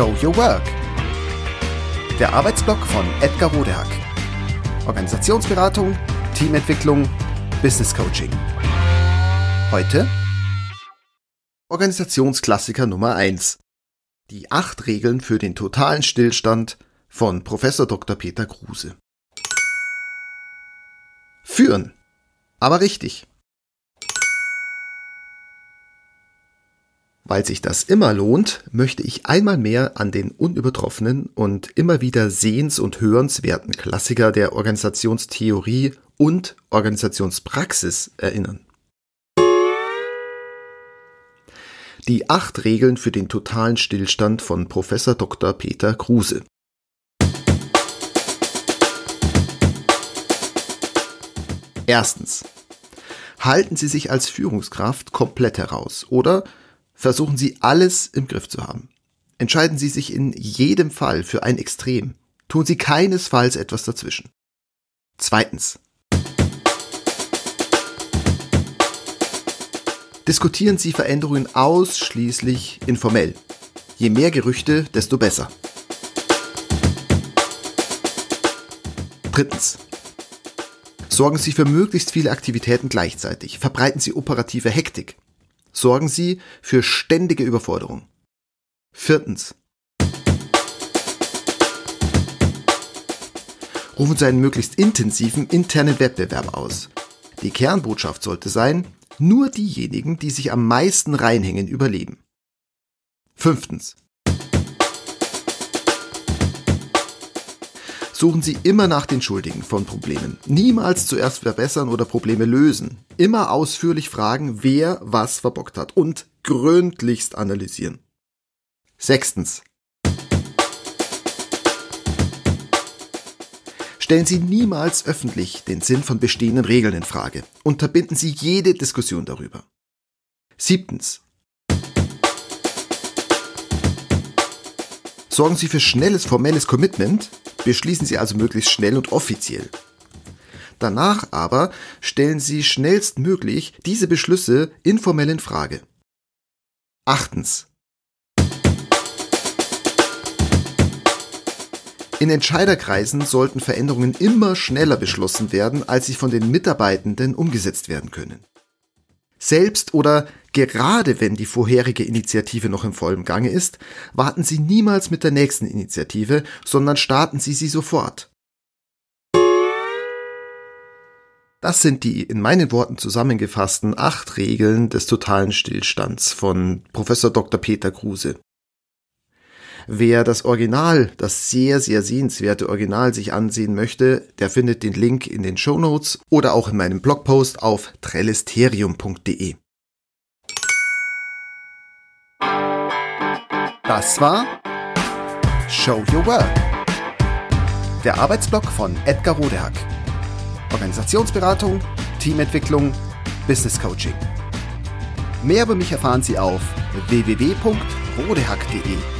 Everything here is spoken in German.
Show Your Work. Der Arbeitsblock von Edgar Rodehack. Organisationsberatung, Teamentwicklung, Business Coaching. Heute Organisationsklassiker Nummer 1. Die acht Regeln für den totalen Stillstand von Professor Dr. Peter Kruse. Führen. Aber richtig. Weil sich das immer lohnt, möchte ich einmal mehr an den unübertroffenen und immer wieder sehens- und hörenswerten Klassiker der Organisationstheorie und Organisationspraxis erinnern. Die acht Regeln für den totalen Stillstand von Professor Dr. Peter Kruse. Erstens. Halten Sie sich als Führungskraft komplett heraus oder versuchen Sie alles im Griff zu haben. Entscheiden Sie sich in jedem Fall für ein Extrem. Tun Sie keinesfalls etwas dazwischen. Zweitens. Diskutieren Sie Veränderungen ausschließlich informell. Je mehr Gerüchte, desto besser. Drittens. Sorgen Sie für möglichst viele Aktivitäten gleichzeitig. Verbreiten Sie operative Hektik sorgen sie für ständige Überforderung. Viertens. Rufen Sie einen möglichst intensiven internen Wettbewerb aus. Die Kernbotschaft sollte sein, nur diejenigen, die sich am meisten reinhängen, überleben. Fünftens. Suchen Sie immer nach den Schuldigen von Problemen. Niemals zuerst verbessern oder Probleme lösen. Immer ausführlich fragen, wer was verbockt hat und gründlichst analysieren. Sechstens. Stellen Sie niemals öffentlich den Sinn von bestehenden Regeln in Frage. Unterbinden Sie jede Diskussion darüber. Siebtens. Sorgen Sie für schnelles formelles Commitment, beschließen Sie also möglichst schnell und offiziell. Danach aber stellen Sie schnellstmöglich diese Beschlüsse informell in Frage. Achtens. In Entscheiderkreisen sollten Veränderungen immer schneller beschlossen werden, als sie von den Mitarbeitenden umgesetzt werden können. Selbst oder gerade wenn die vorherige Initiative noch im vollen Gange ist, warten Sie niemals mit der nächsten Initiative, sondern starten Sie sie sofort. Das sind die in meinen Worten zusammengefassten acht Regeln des totalen Stillstands von Professor Dr. Peter Kruse. Wer das Original, das sehr, sehr sehenswerte Original sich ansehen möchte, der findet den Link in den Show Notes oder auch in meinem Blogpost auf trellisterium.de. Das war Show Your Work. Der Arbeitsblock von Edgar Rodehack. Organisationsberatung, Teamentwicklung, Business Coaching. Mehr über mich erfahren Sie auf www.rodehack.de